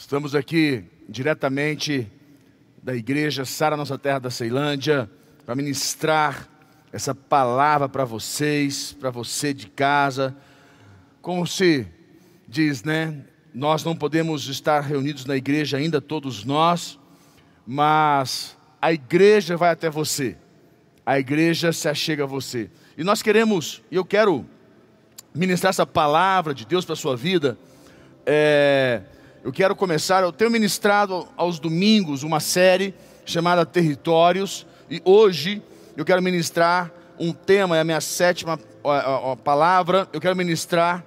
Estamos aqui diretamente da igreja Sara Nossa Terra da Ceilândia para ministrar essa palavra para vocês, para você de casa. Como se diz, né? Nós não podemos estar reunidos na igreja ainda, todos nós, mas a igreja vai até você, a igreja se achega a você. E nós queremos, e eu quero ministrar essa palavra de Deus para a sua vida. É, eu quero começar, eu tenho ministrado aos domingos uma série chamada Territórios, e hoje eu quero ministrar um tema, é a minha sétima palavra, eu quero ministrar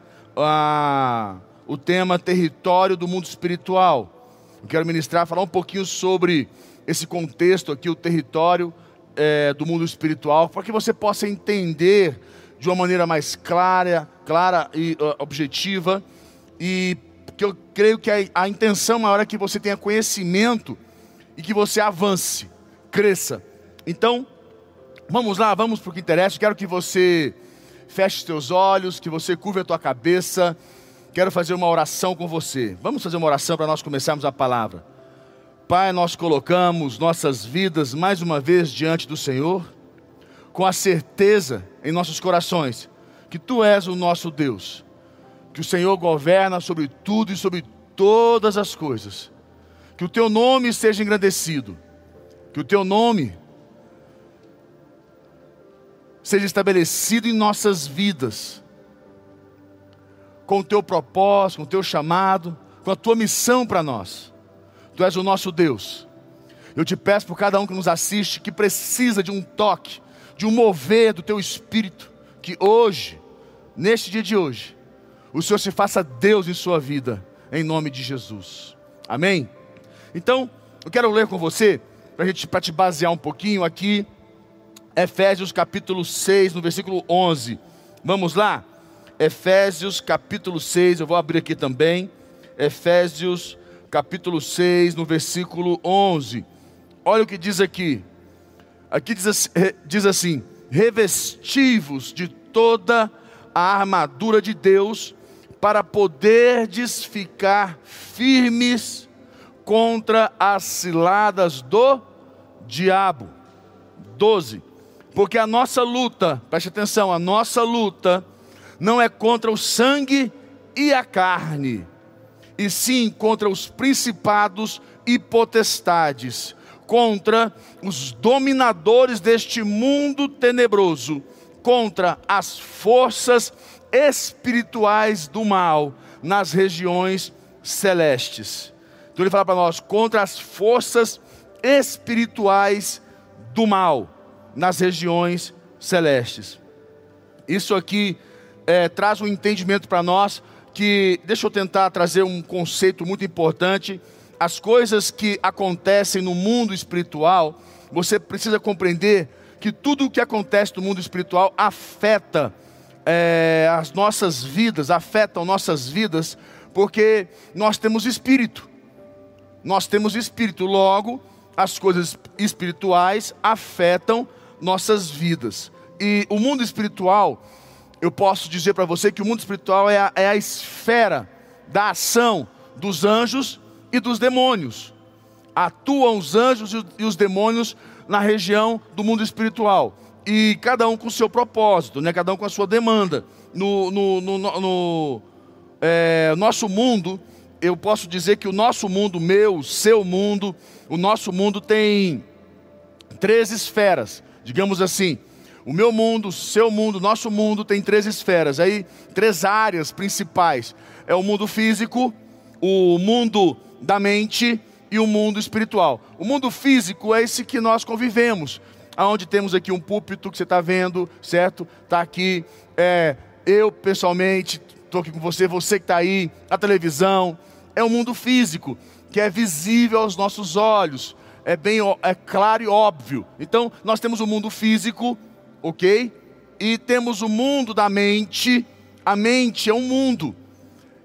o tema Território do Mundo Espiritual. Eu quero ministrar, falar um pouquinho sobre esse contexto aqui, o território é, do mundo espiritual, para que você possa entender de uma maneira mais clara, clara e uh, objetiva, e que eu creio que a, a intenção maior é que você tenha conhecimento e que você avance, cresça. Então, vamos lá, vamos para o que interessa. Quero que você feche os olhos, que você curva a tua cabeça. Quero fazer uma oração com você. Vamos fazer uma oração para nós começarmos a palavra. Pai, nós colocamos nossas vidas mais uma vez diante do Senhor, com a certeza em nossos corações que Tu és o nosso Deus, que o Senhor governa sobre tudo e sobre todas as coisas, que o Teu nome seja engrandecido, que o Teu nome seja estabelecido em nossas vidas, com o Teu propósito, com o Teu chamado, com a Tua missão para nós. Tu és o nosso Deus. Eu te peço por cada um que nos assiste, que precisa de um toque, de um mover do teu espírito, que hoje, neste dia de hoje, o Senhor se faça Deus em sua vida, em nome de Jesus. Amém? Então, eu quero ler com você, para gente, te basear um pouquinho aqui, Efésios capítulo 6, no versículo 11. Vamos lá? Efésios capítulo 6, eu vou abrir aqui também. Efésios capítulo 6, no versículo 11. Olha o que diz aqui. Aqui diz, diz assim: revestivos de toda a armadura de Deus, para poderdes ficar firmes contra as ciladas do diabo. 12. Porque a nossa luta, preste atenção, a nossa luta não é contra o sangue e a carne, e sim contra os principados e potestades contra os dominadores deste mundo tenebroso, contra as forças espirituais do mal nas regiões celestes. Então ele fala para nós contra as forças espirituais do mal nas regiões celestes. Isso aqui é, traz um entendimento para nós que, deixa eu tentar trazer um conceito muito importante as coisas que acontecem no mundo espiritual, você precisa compreender que tudo o que acontece no mundo espiritual afeta é, as nossas vidas, afetam nossas vidas, porque nós temos espírito. Nós temos espírito, logo, as coisas espirituais afetam nossas vidas. E o mundo espiritual, eu posso dizer para você que o mundo espiritual é a, é a esfera da ação dos anjos e dos demônios. Atuam os anjos e os demônios na região do mundo espiritual. E cada um com o seu propósito, né? cada um com a sua demanda. No, no, no, no é, nosso mundo, eu posso dizer que o nosso mundo, meu, seu mundo, o nosso mundo tem três esferas, digamos assim. O meu mundo, o seu mundo, o nosso mundo tem três esferas, aí três áreas principais. É o mundo físico, o mundo da mente e o mundo espiritual. O mundo físico é esse que nós convivemos, aonde temos aqui um púlpito que você está vendo, certo? Está aqui. É, eu pessoalmente estou aqui com você, você que está aí, a televisão. É o mundo físico que é visível aos nossos olhos, é bem é claro e óbvio. Então nós temos o mundo físico, ok? E temos o mundo da mente. A mente é um mundo.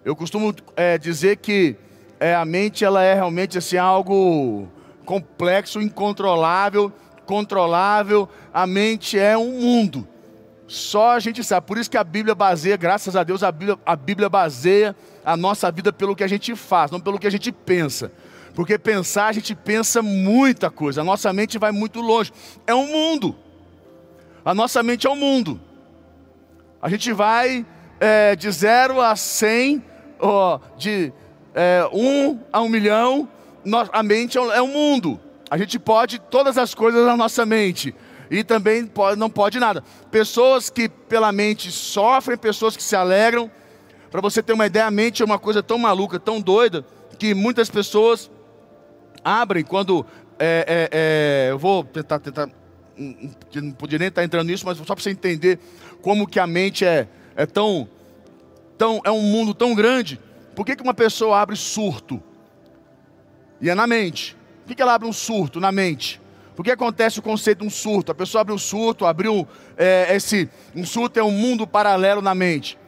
Eu costumo é, dizer que é, a mente ela é realmente assim algo complexo, incontrolável, controlável. A mente é um mundo. Só a gente sabe. Por isso que a Bíblia baseia, graças a Deus, a Bíblia, a Bíblia baseia a nossa vida pelo que a gente faz, não pelo que a gente pensa. Porque pensar, a gente pensa muita coisa. A nossa mente vai muito longe. É um mundo. A nossa mente é um mundo. A gente vai é, de zero a cem, ó, de é, um a um milhão. A mente é um mundo. A gente pode todas as coisas na nossa mente. E também pode, não pode nada. Pessoas que pela mente sofrem, pessoas que se alegram. Para você ter uma ideia, a mente é uma coisa tão maluca, tão doida, que muitas pessoas abrem quando. É, é, é, eu vou tentar, tentar. Não podia nem estar entrando nisso, mas só para você entender como que a mente é, é tão, tão. É um mundo tão grande. Por que, que uma pessoa abre surto? E é na mente. Por que, ela abre um surto na mente? Por que acontece o conceito de um surto? A pessoa abre um surto, abriu é, esse. Um surto é um mundo paralelo na mente.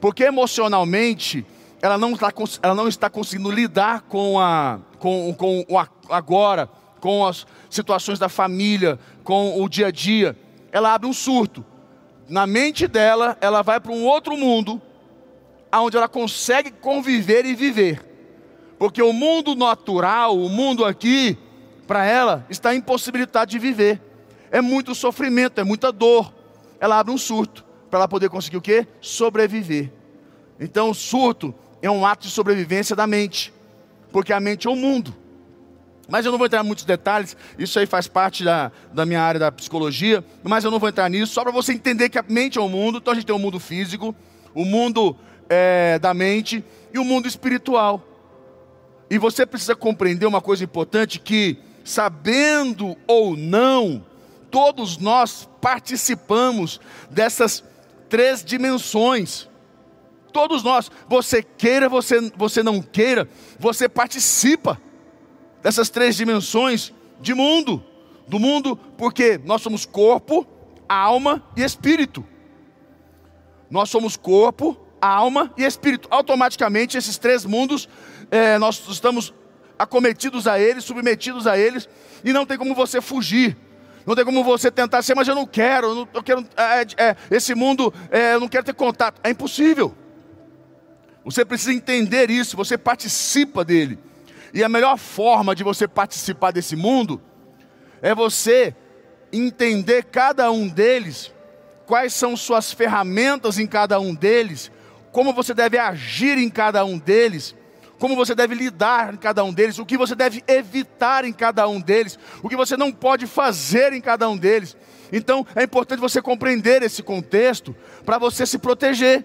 Porque emocionalmente ela não está, ela não está conseguindo lidar com, a, com, com o agora, com as situações da família, com o dia a dia. Ela abre um surto. Na mente dela, ela vai para um outro mundo, onde ela consegue conviver e viver. Porque o mundo natural, o mundo aqui, para ela, está impossibilitado de viver. É muito sofrimento, é muita dor. Ela abre um surto para ela poder conseguir o quê? Sobreviver. Então, o surto é um ato de sobrevivência da mente, porque a mente é o mundo. Mas eu não vou entrar em muitos detalhes, isso aí faz parte da, da minha área da psicologia, mas eu não vou entrar nisso, só para você entender que a mente é o mundo. Então a gente tem o mundo físico, o mundo é, da mente e o mundo espiritual. E você precisa compreender uma coisa importante: que, sabendo ou não, todos nós participamos dessas três dimensões. Todos nós, você queira, você, você não queira, você participa dessas três dimensões de mundo. Do mundo, porque nós somos corpo, alma e espírito. Nós somos corpo, alma e espírito. Automaticamente, esses três mundos, é, nós estamos acometidos a eles, submetidos a eles, e não tem como você fugir. Não tem como você tentar ser, mas eu não quero, eu, não, eu quero é, é, esse mundo, é, eu não quero ter contato. É impossível. Você precisa entender isso, você participa dele. E a melhor forma de você participar desse mundo é você entender cada um deles, quais são suas ferramentas em cada um deles, como você deve agir em cada um deles, como você deve lidar em cada um deles, o que você deve evitar em cada um deles, o que você não pode fazer em cada um deles. Então é importante você compreender esse contexto para você se proteger,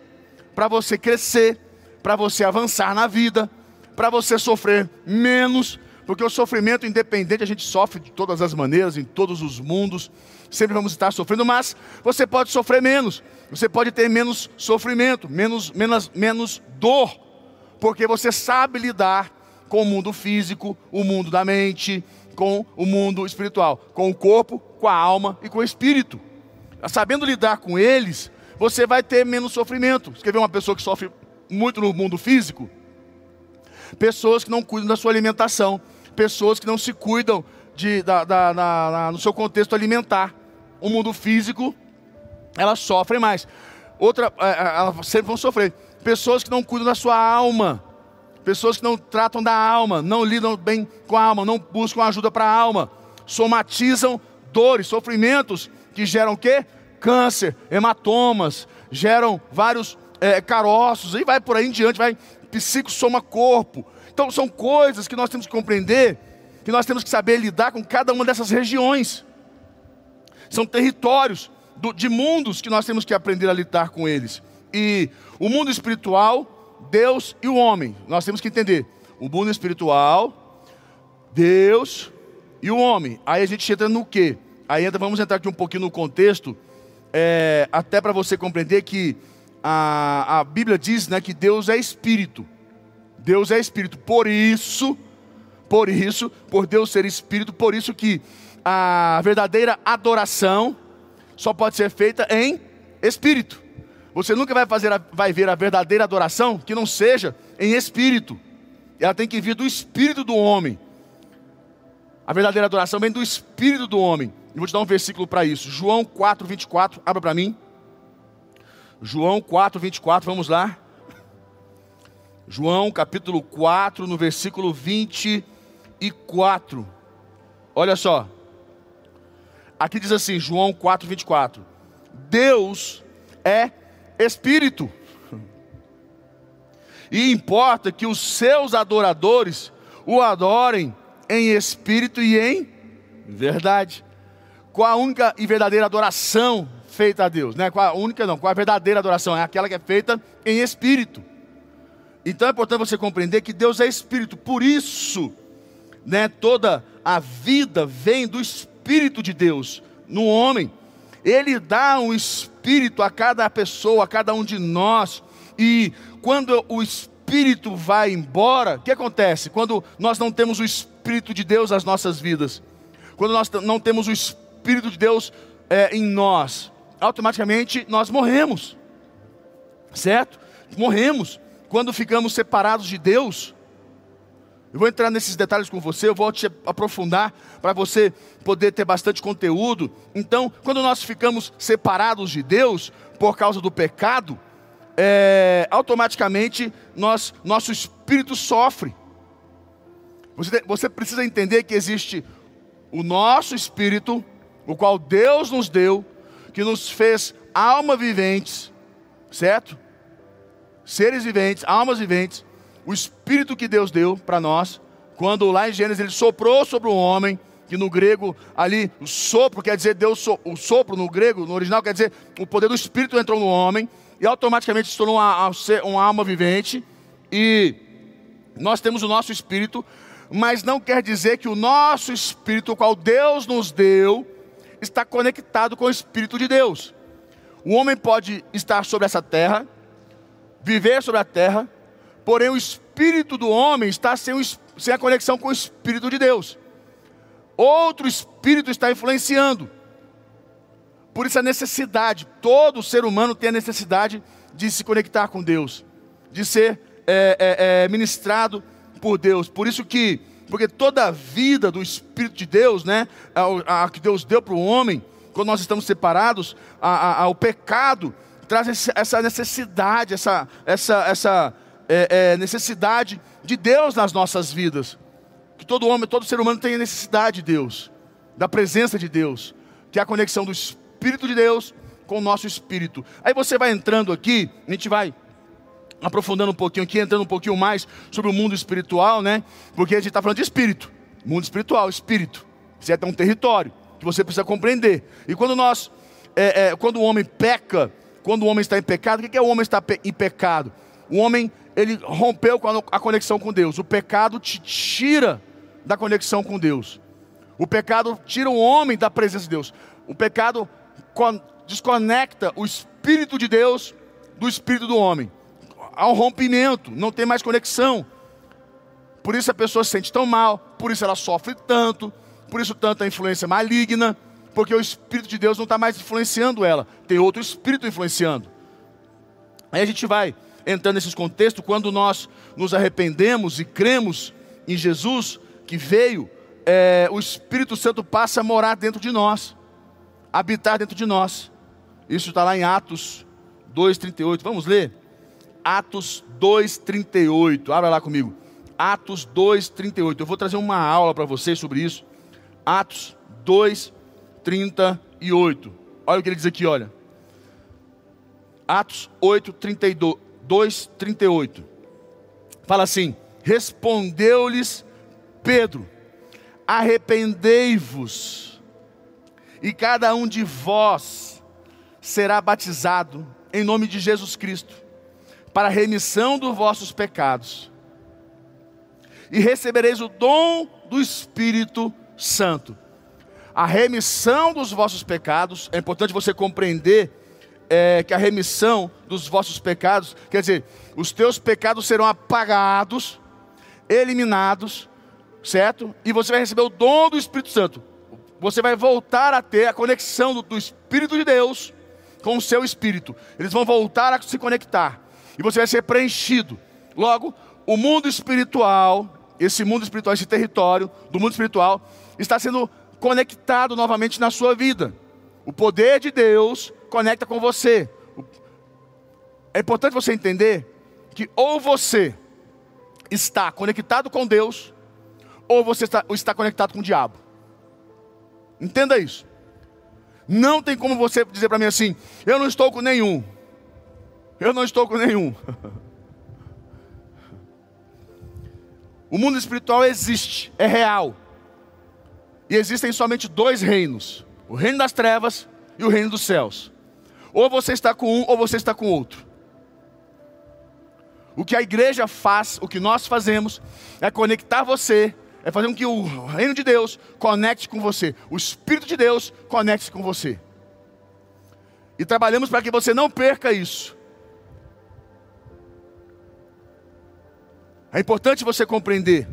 para você crescer, para você avançar na vida, para você sofrer menos, porque o sofrimento independente a gente sofre de todas as maneiras, em todos os mundos, sempre vamos estar sofrendo, mas você pode sofrer menos, você pode ter menos sofrimento, menos, menos, menos dor, porque você sabe lidar com o mundo físico, o mundo da mente, com o mundo espiritual, com o corpo, com a alma e com o espírito. Sabendo lidar com eles, você vai ter menos sofrimento. Você quer ver uma pessoa que sofre muito no mundo físico? Pessoas que não cuidam da sua alimentação, pessoas que não se cuidam de, da, da, da, no seu contexto alimentar. O mundo físico, elas sofrem mais. Outra, é, é, elas sempre vão sofrer. Pessoas que não cuidam da sua alma, pessoas que não tratam da alma, não lidam bem com a alma, não buscam ajuda para a alma, somatizam dores, sofrimentos que geram o quê? Câncer, hematomas, geram vários é, caroços, e vai por aí em diante, vai psico soma corpo. Então são coisas que nós temos que compreender, que nós temos que saber lidar com cada uma dessas regiões. São territórios do, de mundos que nós temos que aprender a lidar com eles. E o mundo espiritual, Deus e o homem. Nós temos que entender o mundo espiritual, Deus e o homem. Aí a gente entra no quê? Aí entra, vamos entrar aqui um pouquinho no contexto, é, até para você compreender que a, a Bíblia diz né, que Deus é espírito. Deus é espírito. Por isso, por isso, por Deus ser espírito, por isso que a verdadeira adoração só pode ser feita em espírito. Você nunca vai fazer, a, vai ver a verdadeira adoração que não seja em espírito. Ela tem que vir do espírito do homem. A verdadeira adoração vem do espírito do homem. E vou te dar um versículo para isso. João 4, 24, abra para mim. João 4, 24, vamos lá. João capítulo 4, no versículo 24. Olha só. Aqui diz assim, João 4, 24. Deus é Espírito. E importa que os seus adoradores o adorem em espírito e em verdade. Qual a única e verdadeira adoração feita a Deus? Né? Qual a única não, qual a verdadeira adoração? É aquela que é feita em espírito. Então é importante você compreender que Deus é espírito. Por isso, né, toda a vida vem do espírito de Deus no homem. Ele dá um espírito a cada pessoa, a cada um de nós. E quando o espírito vai embora, o que acontece? Quando nós não temos o espírito de Deus nas nossas vidas, quando nós não temos o espírito de Deus é, em nós, automaticamente nós morremos, certo? Morremos quando ficamos separados de Deus. Eu vou entrar nesses detalhes com você, eu vou te aprofundar para você poder ter bastante conteúdo. Então, quando nós ficamos separados de Deus por causa do pecado, é, automaticamente nós, nosso espírito sofre. Você, você precisa entender que existe o nosso espírito, o qual Deus nos deu, que nos fez alma viventes, certo? Seres viventes, almas viventes o espírito que Deus deu para nós, quando lá em Gênesis ele soprou sobre o homem, que no grego ali o sopro quer dizer Deus, o sopro no grego, no original quer dizer o poder do espírito entrou no homem e automaticamente se tornou uma, uma alma vivente e nós temos o nosso espírito, mas não quer dizer que o nosso espírito, o qual Deus nos deu, está conectado com o espírito de Deus. O homem pode estar sobre essa terra, viver sobre a terra, porém o espírito do homem está sem, o, sem a conexão com o espírito de Deus. Outro espírito está influenciando. Por isso a necessidade, todo ser humano tem a necessidade de se conectar com Deus, de ser é, é, é, ministrado por Deus. Por isso que, porque toda a vida do Espírito de Deus, né, a, a que Deus deu para o homem, quando nós estamos separados, a, a, o pecado traz essa necessidade, essa, essa, essa é, é, necessidade de Deus nas nossas vidas. Que todo homem, todo ser humano tem necessidade de Deus, da presença de Deus, que é a conexão do Espírito de Deus com o nosso espírito. Aí você vai entrando aqui, a gente vai aprofundando um pouquinho aqui, entrando um pouquinho mais sobre o mundo espiritual, né? Porque a gente está falando de espírito, mundo espiritual, espírito. Isso é um território que você precisa compreender. E quando nós, é, é, quando o homem peca, quando o homem está em pecado, o que é o homem está em pecado? O homem ele rompeu com a conexão com Deus. O pecado te tira da conexão com Deus. O pecado tira o homem da presença de Deus. O pecado desconecta o espírito de Deus do espírito do homem. Há um rompimento, não tem mais conexão. Por isso a pessoa se sente tão mal, por isso ela sofre tanto, por isso tanta influência maligna, porque o espírito de Deus não está mais influenciando ela, tem outro espírito influenciando. Aí a gente vai entrando nesses contextos, quando nós nos arrependemos e cremos em Jesus que veio, é, o Espírito Santo passa a morar dentro de nós, habitar dentro de nós. Isso está lá em Atos 2,38. Vamos ler? Atos 2,38. Abra lá comigo. Atos 2,38. Eu vou trazer uma aula para vocês sobre isso. Atos 2,38. Olha o que ele diz aqui, olha. Atos 8, 32. 2:38. Fala assim: Respondeu-lhes Pedro: Arrependei-vos, e cada um de vós será batizado em nome de Jesus Cristo, para a remissão dos vossos pecados, e recebereis o dom do Espírito Santo. A remissão dos vossos pecados, é importante você compreender é, que a remissão dos vossos pecados, quer dizer, os teus pecados serão apagados, eliminados, certo? E você vai receber o dom do Espírito Santo. Você vai voltar a ter a conexão do, do Espírito de Deus com o seu espírito. Eles vão voltar a se conectar. E você vai ser preenchido. Logo, o mundo espiritual, esse mundo espiritual, esse território do mundo espiritual, está sendo conectado novamente na sua vida. O poder de Deus conecta com você. É importante você entender que ou você está conectado com Deus, ou você está, ou está conectado com o diabo. Entenda isso. Não tem como você dizer para mim assim: eu não estou com nenhum. Eu não estou com nenhum. O mundo espiritual existe, é real. E existem somente dois reinos: o reino das trevas e o reino dos céus. Ou você está com um, ou você está com outro. O que a igreja faz, o que nós fazemos, é conectar você, é fazer com que o reino de Deus conecte com você, o Espírito de Deus conecte com você. E trabalhamos para que você não perca isso. É importante você compreender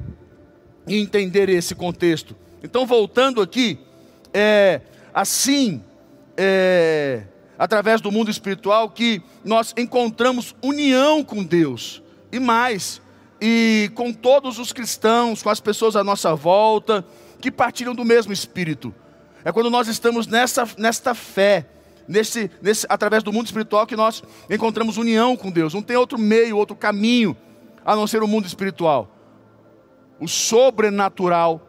e entender esse contexto. Então, voltando aqui, é, assim, é, através do mundo espiritual, que nós encontramos união com Deus. E mais, e com todos os cristãos, com as pessoas à nossa volta, que partilham do mesmo Espírito. É quando nós estamos nessa, nesta fé, nesse, nesse, através do mundo espiritual, que nós encontramos união com Deus. Não tem outro meio, outro caminho a não ser o mundo espiritual. O sobrenatural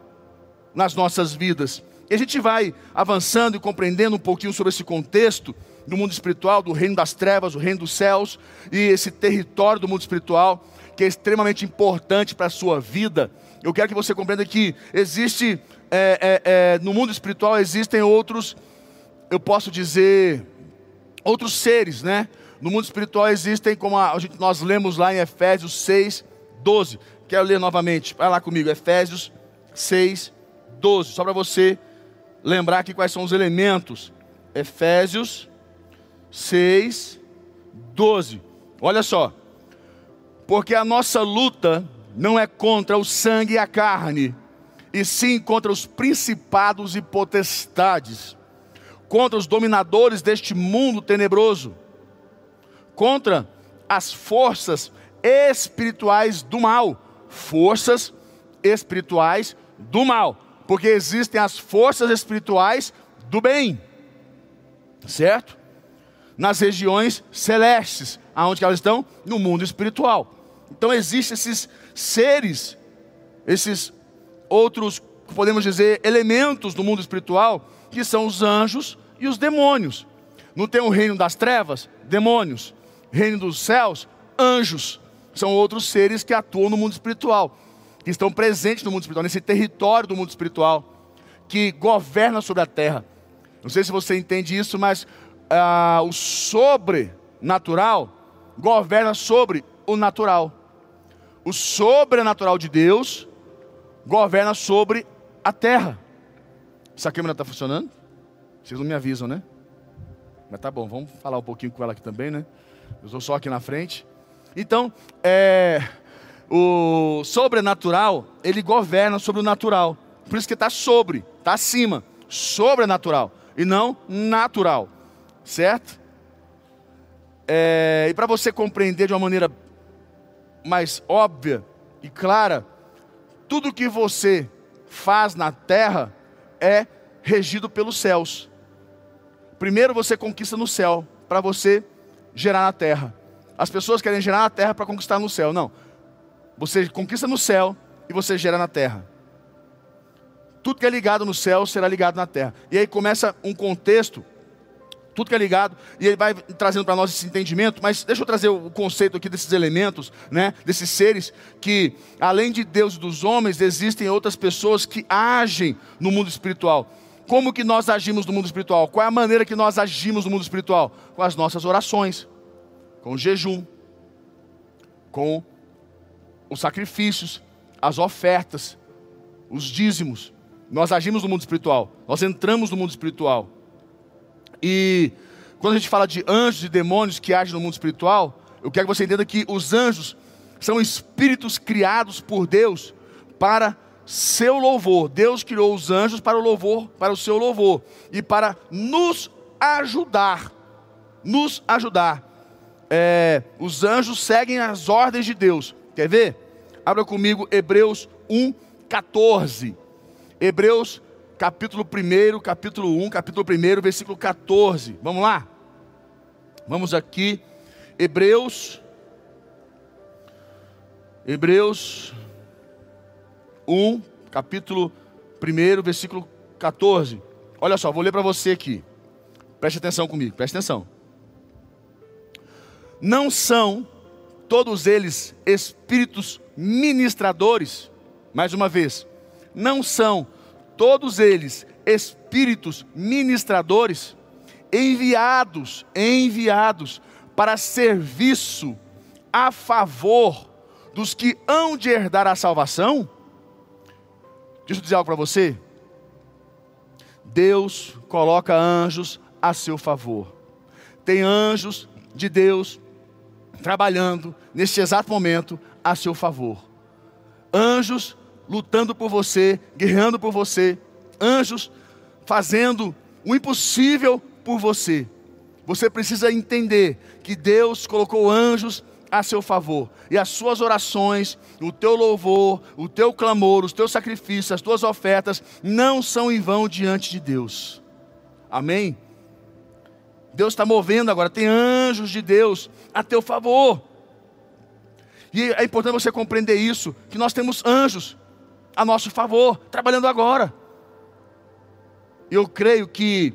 nas nossas vidas. E a gente vai avançando e compreendendo um pouquinho sobre esse contexto do mundo espiritual, do reino das trevas, o reino dos céus e esse território do mundo espiritual que é extremamente importante para a sua vida. Eu quero que você compreenda que existe é, é, é, no mundo espiritual existem outros, eu posso dizer, outros seres, né? No mundo espiritual existem, como a, gente, nós lemos lá em Efésios 6, 12. Quero ler novamente, vai lá comigo, Efésios 6, 12. Só para você lembrar aqui quais são os elementos. Efésios 6, 12. Olha só. Porque a nossa luta não é contra o sangue e a carne, e sim contra os principados e potestades, contra os dominadores deste mundo tenebroso contra as forças espirituais do mal. Forças espirituais do mal. Porque existem as forças espirituais do bem. Certo? Nas regiões celestes. Aonde elas estão? No mundo espiritual. Então existem esses seres, esses outros, podemos dizer, elementos do mundo espiritual, que são os anjos e os demônios. Não tem o reino das trevas? Demônios reino dos céus, anjos. São outros seres que atuam no mundo espiritual, que estão presentes no mundo espiritual, nesse território do mundo espiritual, que governa sobre a terra. Não sei se você entende isso, mas ah, o sobrenatural governa sobre o natural. O sobrenatural de Deus governa sobre a terra. Essa câmera está funcionando? Vocês não me avisam, né? Mas tá bom, vamos falar um pouquinho com ela aqui também, né? Eu estou só aqui na frente. Então, é, o sobrenatural, ele governa sobre o natural. Por isso que está sobre, está acima. Sobrenatural. E não natural. Certo? É, e para você compreender de uma maneira mais óbvia e clara, tudo que você faz na terra é regido pelos céus. Primeiro você conquista no céu, para você gerar na terra. As pessoas querem gerar na terra para conquistar no céu. Não. Você conquista no céu e você gera na terra. Tudo que é ligado no céu será ligado na terra. E aí começa um contexto, tudo que é ligado, e ele vai trazendo para nós esse entendimento, mas deixa eu trazer o conceito aqui desses elementos, né, desses seres, que além de Deus e dos homens, existem outras pessoas que agem no mundo espiritual. Como que nós agimos no mundo espiritual? Qual é a maneira que nós agimos no mundo espiritual? Com as nossas orações, com o jejum, com os sacrifícios, as ofertas, os dízimos. Nós agimos no mundo espiritual, nós entramos no mundo espiritual. E quando a gente fala de anjos e demônios que agem no mundo espiritual, eu quero que você entenda que os anjos são espíritos criados por Deus para seu louvor. Deus criou os anjos para o louvor, para o seu louvor e para nos ajudar. Nos ajudar. É, os anjos seguem as ordens de Deus. Quer ver? Abra comigo Hebreus 1, 14. Hebreus capítulo 1, capítulo 1, capítulo 1, versículo 14. Vamos lá? Vamos aqui Hebreus, Hebreus 1, capítulo 1, versículo 14. Olha só, vou ler para você aqui. Preste atenção comigo, preste atenção. Não são todos eles espíritos ministradores? Mais uma vez, não são todos eles espíritos ministradores enviados, enviados para serviço a favor dos que hão de herdar a salvação? Deixa eu dizer algo para você. Deus coloca anjos a seu favor. Tem anjos de Deus trabalhando neste exato momento a seu favor. Anjos lutando por você, guerreando por você. Anjos fazendo o impossível por você. Você precisa entender que Deus colocou anjos a seu favor. E as suas orações, o teu louvor, o teu clamor, os teus sacrifícios, as tuas ofertas não são em vão diante de Deus. Amém? Deus está movendo agora, tem anjos de Deus a teu favor. E é importante você compreender isso, que nós temos anjos a nosso favor, trabalhando agora. Eu creio que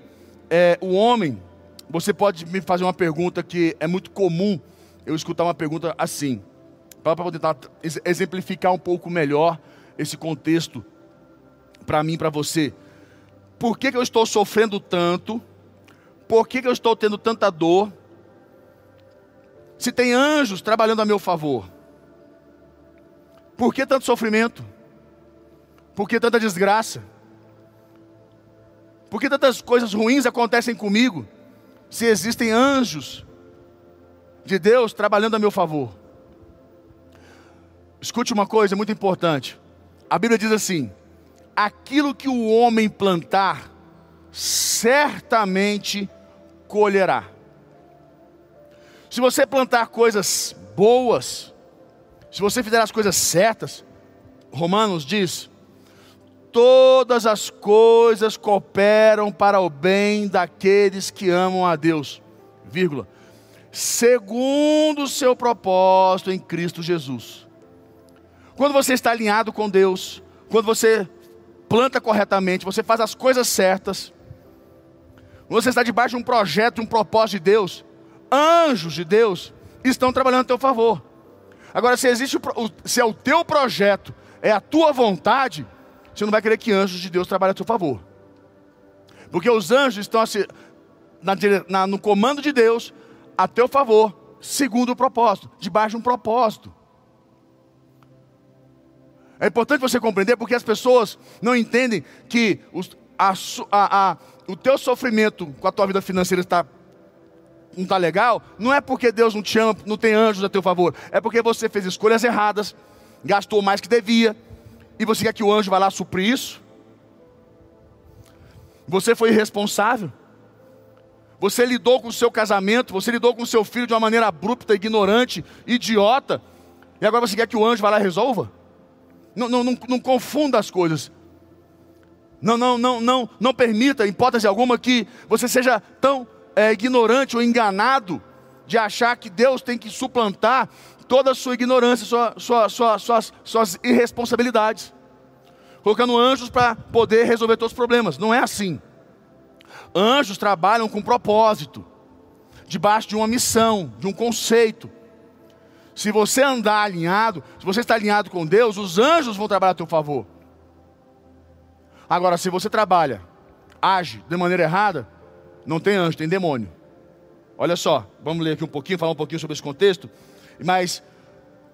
é, o homem, você pode me fazer uma pergunta que é muito comum eu escutar uma pergunta assim, para tentar exemplificar um pouco melhor esse contexto para mim, para você. Por que, que eu estou sofrendo tanto? Por que, que eu estou tendo tanta dor? Se tem anjos trabalhando a meu favor, por que tanto sofrimento? Por que tanta desgraça? Por que tantas coisas ruins acontecem comigo? Se existem anjos de Deus trabalhando a meu favor. Escute uma coisa muito importante. A Bíblia diz assim: aquilo que o homem plantar, certamente colherá. Se você plantar coisas boas, se você fizer as coisas certas, Romanos diz: todas as coisas cooperam para o bem daqueles que amam a Deus, vírgula, segundo o seu propósito em Cristo Jesus. Quando você está alinhado com Deus, quando você planta corretamente, você faz as coisas certas, você está debaixo de um projeto, um propósito de Deus, anjos de Deus estão trabalhando a teu favor. Agora, se existe, se é o teu projeto, é a tua vontade, você não vai querer que anjos de Deus trabalhem a teu favor. Porque os anjos estão assim, na, na, no comando de Deus, a teu favor, segundo o propósito, debaixo de um propósito. É importante você compreender porque as pessoas não entendem que os, a, a, a, o teu sofrimento com a tua vida financeira está não está legal, não é porque Deus não te ama, não tem anjos a teu favor, é porque você fez escolhas erradas, gastou mais que devia, e você quer que o anjo vá lá suprir isso? Você foi irresponsável. Você lidou com o seu casamento, você lidou com o seu filho de uma maneira abrupta, ignorante, idiota. E agora você quer que o anjo vá lá e resolva? Não, não, não, não confunda as coisas. Não, não, não, não, não permita, em hipótese alguma, que você seja tão é, ignorante ou enganado de achar que Deus tem que suplantar toda a sua ignorância, sua, sua, sua, suas, suas irresponsabilidades, colocando anjos para poder resolver todos os problemas. Não é assim. Anjos trabalham com propósito, debaixo de uma missão, de um conceito. Se você andar alinhado, se você está alinhado com Deus, os anjos vão trabalhar a teu favor. Agora, se você trabalha, age de maneira errada, não tem anjo, tem demônio. Olha só, vamos ler aqui um pouquinho, falar um pouquinho sobre esse contexto. Mas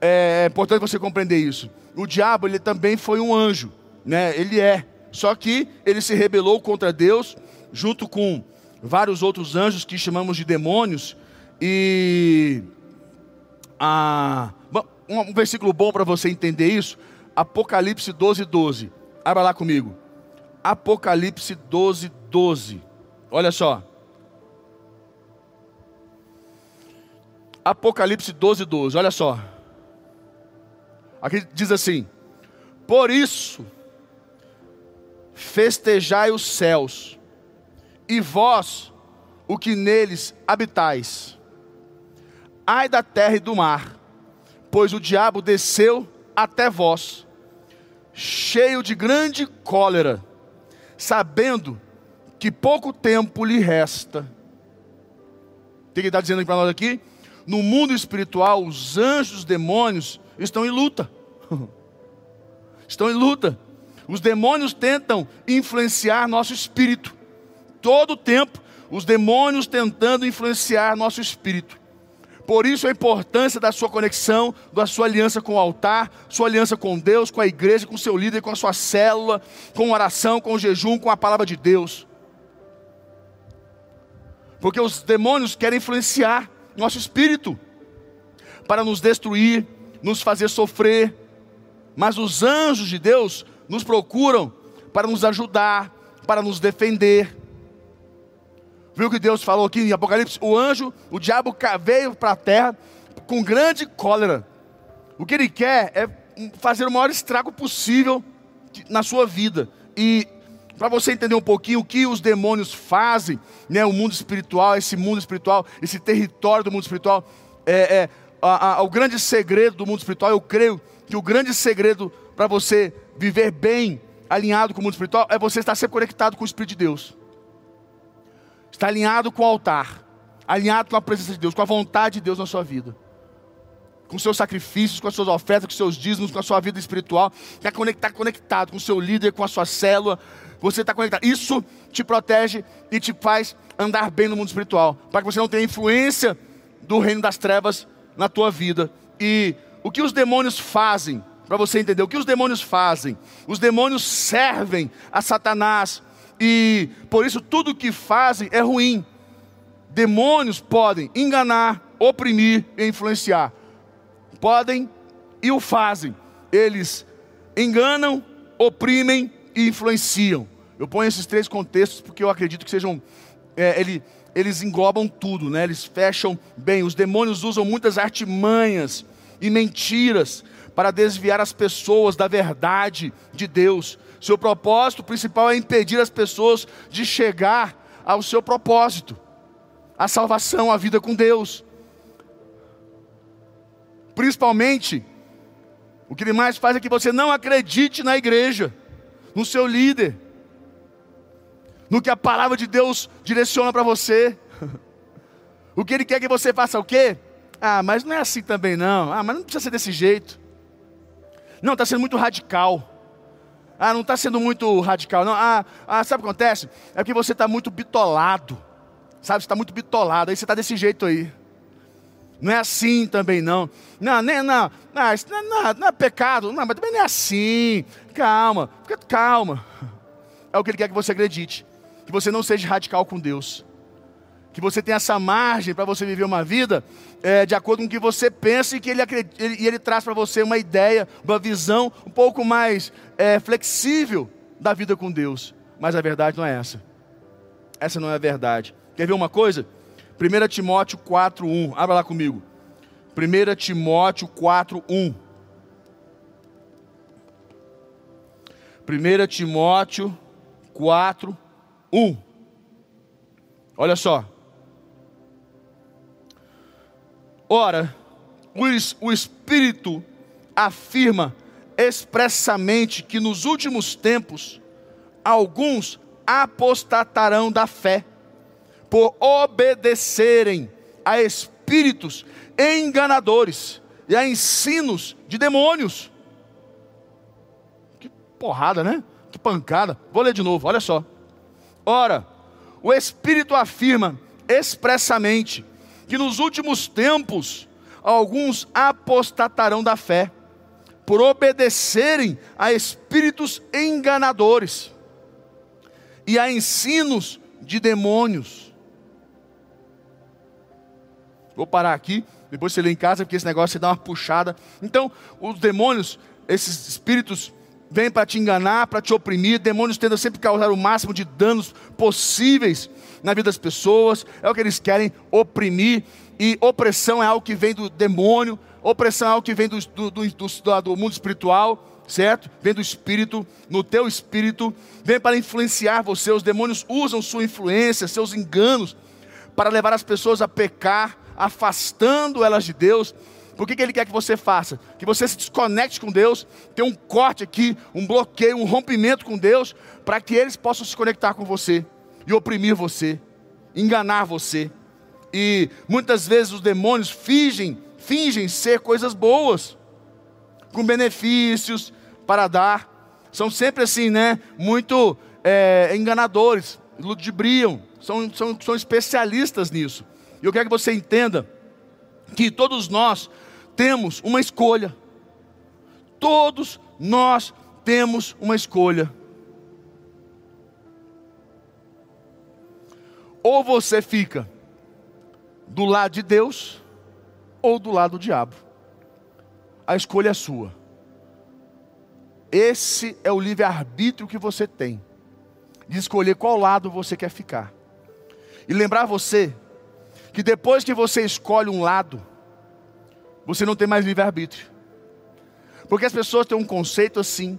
é, é importante você compreender isso. O diabo, ele também foi um anjo, né? Ele é. Só que ele se rebelou contra Deus, junto com vários outros anjos que chamamos de demônios. E ah, um versículo bom para você entender isso, Apocalipse 12, 12. Abra lá comigo. Apocalipse 12, 12. Olha só. Apocalipse 12, 12, olha só. Aqui diz assim: Por isso, festejai os céus, e vós, o que neles habitais. Ai da terra e do mar, pois o diabo desceu até vós, cheio de grande cólera, sabendo que pouco tempo lhe resta. O que ele está dizendo para nós aqui? No mundo espiritual, os anjos, os demônios estão em luta. estão em luta. Os demônios tentam influenciar nosso espírito. Todo o tempo, os demônios tentando influenciar nosso espírito. Por isso a importância da sua conexão, da sua aliança com o altar, sua aliança com Deus, com a igreja, com seu líder, com a sua célula, com oração, com o jejum, com a palavra de Deus. Porque os demônios querem influenciar nosso espírito para nos destruir, nos fazer sofrer. Mas os anjos de Deus nos procuram para nos ajudar, para nos defender. Viu o que Deus falou aqui em Apocalipse? O anjo, o diabo veio para a terra com grande cólera. O que ele quer é fazer o maior estrago possível na sua vida. E para você entender um pouquinho o que os demônios fazem, né, o mundo espiritual, esse mundo espiritual, esse território do mundo espiritual, é, é a, a, o grande segredo do mundo espiritual, eu creio que o grande segredo para você viver bem, alinhado com o mundo espiritual, é você estar sempre conectado com o Espírito de Deus. Está alinhado com o altar, alinhado com a presença de Deus, com a vontade de Deus na sua vida. Com seus sacrifícios, com as suas ofertas, com seus dízimos, com a sua vida espiritual. Está conectado, conectado com o seu líder, com a sua célula. Você está conectado. Isso te protege e te faz andar bem no mundo espiritual. Para que você não tenha influência do reino das trevas na tua vida. E o que os demônios fazem, para você entender, o que os demônios fazem? Os demônios servem a Satanás e por isso tudo que fazem é ruim. Demônios podem enganar, oprimir e influenciar. Podem e o fazem. Eles enganam, oprimem e influenciam. Eu ponho esses três contextos porque eu acredito que sejam. É, ele, eles englobam tudo, né? eles fecham bem. Os demônios usam muitas artimanhas e mentiras para desviar as pessoas da verdade de Deus. Seu propósito principal é impedir as pessoas de chegar ao seu propósito, a salvação, a vida com Deus. Principalmente, o que ele mais faz é que você não acredite na igreja, no seu líder, no que a palavra de Deus direciona para você. O que ele quer que você faça o quê? Ah, mas não é assim também não. Ah, mas não precisa ser desse jeito. Não, está sendo muito radical. Ah, não está sendo muito radical, não. Ah, ah, sabe o que acontece? É porque você está muito bitolado. Sabe, você está muito bitolado. Aí você está desse jeito aí. Não é assim também, não. Não, nem, não, não, isso não, é, não, não é pecado. Não, mas também não é assim. Calma, fica calma. É o que ele quer que você acredite. Que você não seja radical com Deus que você tenha essa margem para você viver uma vida é, de acordo com o que você pensa e que ele, ele, ele traz para você uma ideia, uma visão um pouco mais é, flexível da vida com Deus. Mas a verdade não é essa. Essa não é a verdade. Quer ver uma coisa? 1 Timóteo 4,1. Abra lá comigo. 1 Timóteo 4,1. 1 Timóteo 4, 1. Olha só. Ora, o Espírito afirma expressamente que nos últimos tempos alguns apostatarão da fé por obedecerem a espíritos enganadores e a ensinos de demônios. Que porrada, né? Que pancada. Vou ler de novo, olha só. Ora, o Espírito afirma expressamente que nos últimos tempos alguns apostatarão da fé, por obedecerem a espíritos enganadores e a ensinos de demônios. Vou parar aqui, depois você lê em casa, porque esse negócio você dá uma puxada. Então, os demônios, esses espíritos, vêm para te enganar, para te oprimir. Demônios tentam sempre causar o máximo de danos possíveis na vida das pessoas, é o que eles querem oprimir, e opressão é algo que vem do demônio, opressão é algo que vem do, do, do, do mundo espiritual, certo? Vem do espírito, no teu espírito, vem para influenciar você. Os demônios usam sua influência, seus enganos, para levar as pessoas a pecar, afastando elas de Deus. Por que, que Ele quer que você faça? Que você se desconecte com Deus, tenha um corte aqui, um bloqueio, um rompimento com Deus, para que eles possam se conectar com você e oprimir você, enganar você. E muitas vezes os demônios fingem, fingem ser coisas boas, com benefícios para dar. São sempre assim, né? Muito é, enganadores, ludibriam, são, são, são especialistas nisso. E eu quero que você entenda que todos nós temos uma escolha. Todos nós temos uma escolha. Ou você fica do lado de Deus ou do lado do diabo. A escolha é sua. Esse é o livre-arbítrio que você tem, de escolher qual lado você quer ficar. E lembrar você que depois que você escolhe um lado, você não tem mais livre-arbítrio. Porque as pessoas têm um conceito assim: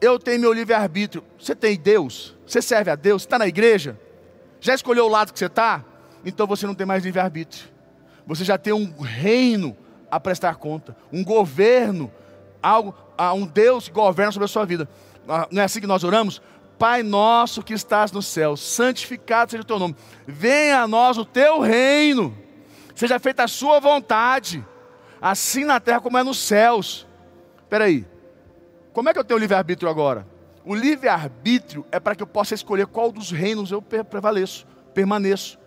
eu tenho meu livre-arbítrio. Você tem Deus? Você serve a Deus? Está na igreja? Já escolheu o lado que você está? Então você não tem mais livre-arbítrio. Você já tem um reino a prestar conta, um governo, algo, um Deus que governa sobre a sua vida. Ah, não é assim que nós oramos? Pai nosso que estás no céu, santificado seja o teu nome. Venha a nós o teu reino. Seja feita a sua vontade, assim na terra como é nos céus. Espera aí. Como é que eu tenho livre-arbítrio agora? O livre-arbítrio é para que eu possa escolher qual dos reinos eu prevaleço, permaneço.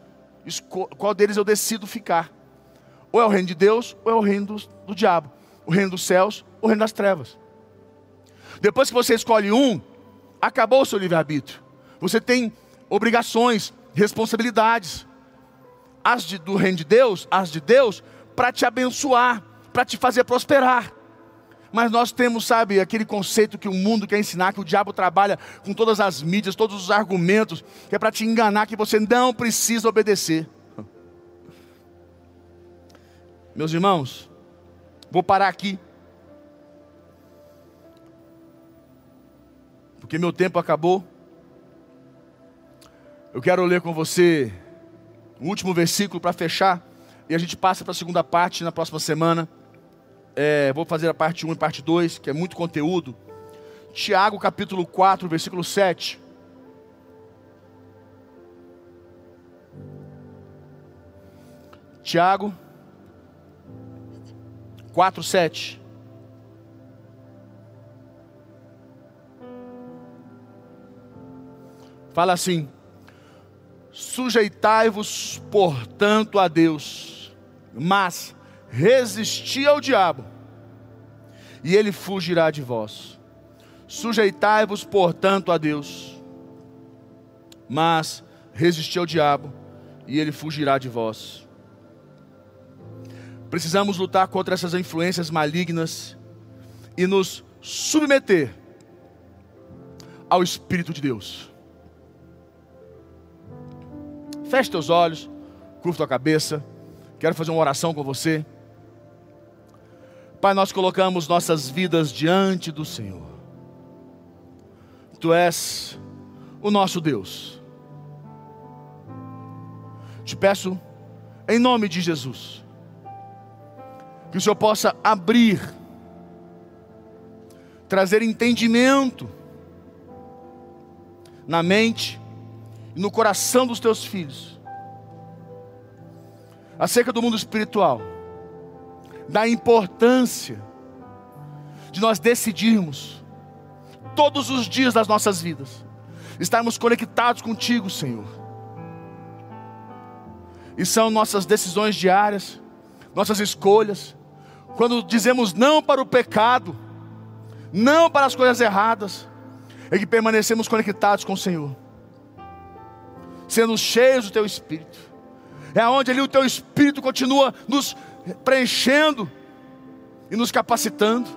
Qual deles eu decido ficar. Ou é o reino de Deus, ou é o reino do, do diabo. O reino dos céus, ou o reino das trevas. Depois que você escolhe um, acabou o seu livre-arbítrio. Você tem obrigações, responsabilidades. As de, do reino de Deus, as de Deus, para te abençoar, para te fazer prosperar. Mas nós temos, sabe, aquele conceito que o mundo quer ensinar, que o diabo trabalha com todas as mídias, todos os argumentos, que é para te enganar que você não precisa obedecer. Meus irmãos, vou parar aqui. Porque meu tempo acabou. Eu quero ler com você o último versículo para fechar. E a gente passa para a segunda parte na próxima semana. É, vou fazer a parte 1 e parte 2, que é muito conteúdo. Tiago capítulo 4, versículo 7. Tiago 4, 7. Fala assim: Sujeitai-vos, portanto, a Deus, mas resisti ao diabo, e ele fugirá de vós. Sujeitai-vos, portanto, a Deus, mas resisti ao diabo, e ele fugirá de vós. Precisamos lutar contra essas influências malignas e nos submeter ao Espírito de Deus. Feche teus olhos, curva tua cabeça. Quero fazer uma oração com você. Pai, nós colocamos nossas vidas diante do Senhor. Tu és o nosso Deus. Te peço, em nome de Jesus, que o Senhor possa abrir, trazer entendimento na mente e no coração dos teus filhos acerca do mundo espiritual da importância de nós decidirmos, todos os dias das nossas vidas, estarmos conectados contigo, Senhor. E são nossas decisões diárias, nossas escolhas, quando dizemos não para o pecado, não para as coisas erradas, é que permanecemos conectados com o Senhor, sendo cheios do Teu Espírito. É onde ali o Teu Espírito continua nos preenchendo e nos capacitando.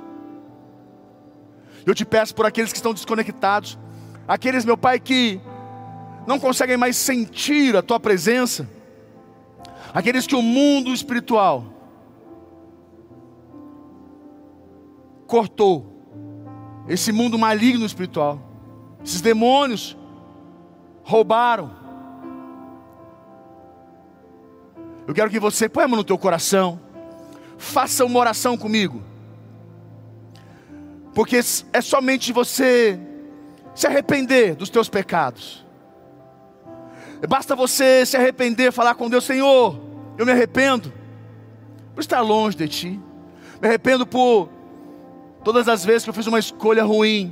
Eu te peço por aqueles que estão desconectados, aqueles, meu Pai, que não conseguem mais sentir a tua presença, aqueles que o mundo espiritual cortou, esse mundo maligno espiritual, esses demônios roubaram, Eu quero que você põe a mão no teu coração, faça uma oração comigo, porque é somente você se arrepender dos teus pecados. Basta você se arrepender, falar com Deus, Senhor, eu me arrependo por estar longe de Ti, me arrependo por todas as vezes que eu fiz uma escolha ruim,